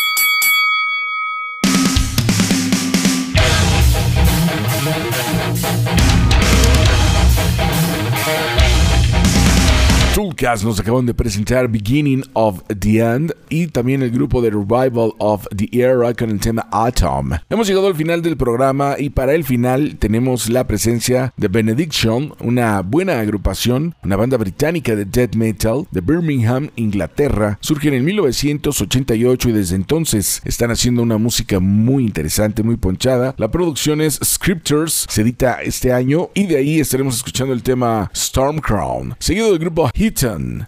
Nos acaban de presentar Beginning of the End y también el grupo de Revival of the Era con el tema Atom. Hemos llegado al final del programa y para el final tenemos la presencia de Benediction, una buena agrupación, una banda británica de death metal de Birmingham, Inglaterra. Surgen en 1988 y desde entonces están haciendo una música muy interesante, muy ponchada. La producción es Scriptures, se edita este año y de ahí estaremos escuchando el tema Storm Crown, seguido del grupo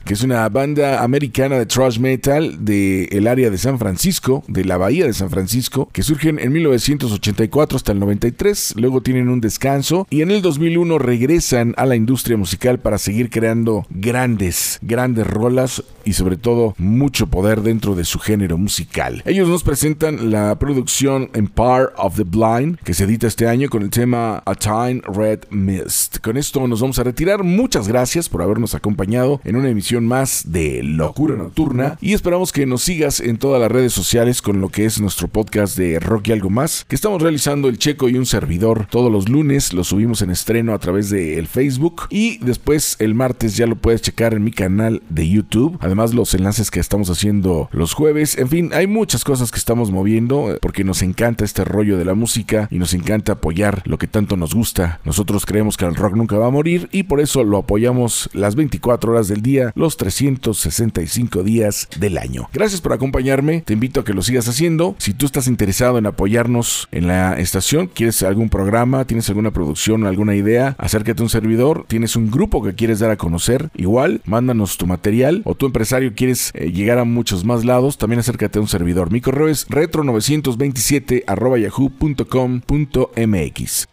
Que es una banda americana de thrash metal del área de San Francisco, de la bahía de San Francisco, que surgen en 1984 hasta el 93, luego tienen un descanso y en el 2001 regresan a la industria musical para seguir creando grandes, grandes rolas y sobre todo mucho poder dentro de su género musical. Ellos nos presentan la producción Empire of the Blind, que se edita este año con el tema A Time Red Mist. Con esto nos vamos a retirar. Muchas gracias por habernos acompañado en una emisión más de Locura Nocturna. Y esperamos que nos sigas en todas las redes sociales con lo que es nuestro podcast de Rock y algo más, que estamos realizando el Checo y un servidor. Todos los lunes, lo subimos en estreno a través de el Facebook. Y después el martes ya lo puedes checar en mi canal de YouTube, además los enlaces que estamos haciendo los jueves, en fin, hay muchas cosas que estamos moviendo eh, porque nos encanta este rollo de la música y nos encanta apoyar lo que tanto nos gusta. Nosotros creemos que el rock nunca va a morir y por eso lo apoyamos las 24 horas del día, los 365 días del año. Gracias por acompañarme, te invito a que lo sigas haciendo. Si tú estás interesado en apoyarnos en la estación, quieres algún programa, tienes alguna producción alguna idea, acércate a un servidor, tienes un grupo que quieres dar a conocer, igual, mándanos tu material o tu empresario quieres eh, llegar a muchos más lados, también acércate a un servidor. Mi correo es retro927 yahoo.com.mx.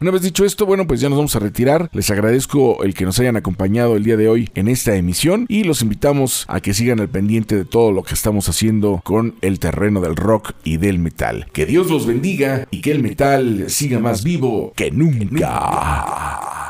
Una vez dicho esto, bueno, pues ya nos vamos a retirar. Les agradezco el que nos hayan acompañado el día de hoy en esta emisión y los invitamos a que sigan al pendiente de todo lo que estamos haciendo con el terreno del rock y del metal. Que Dios los bendiga y que el metal siga más vivo que nunca.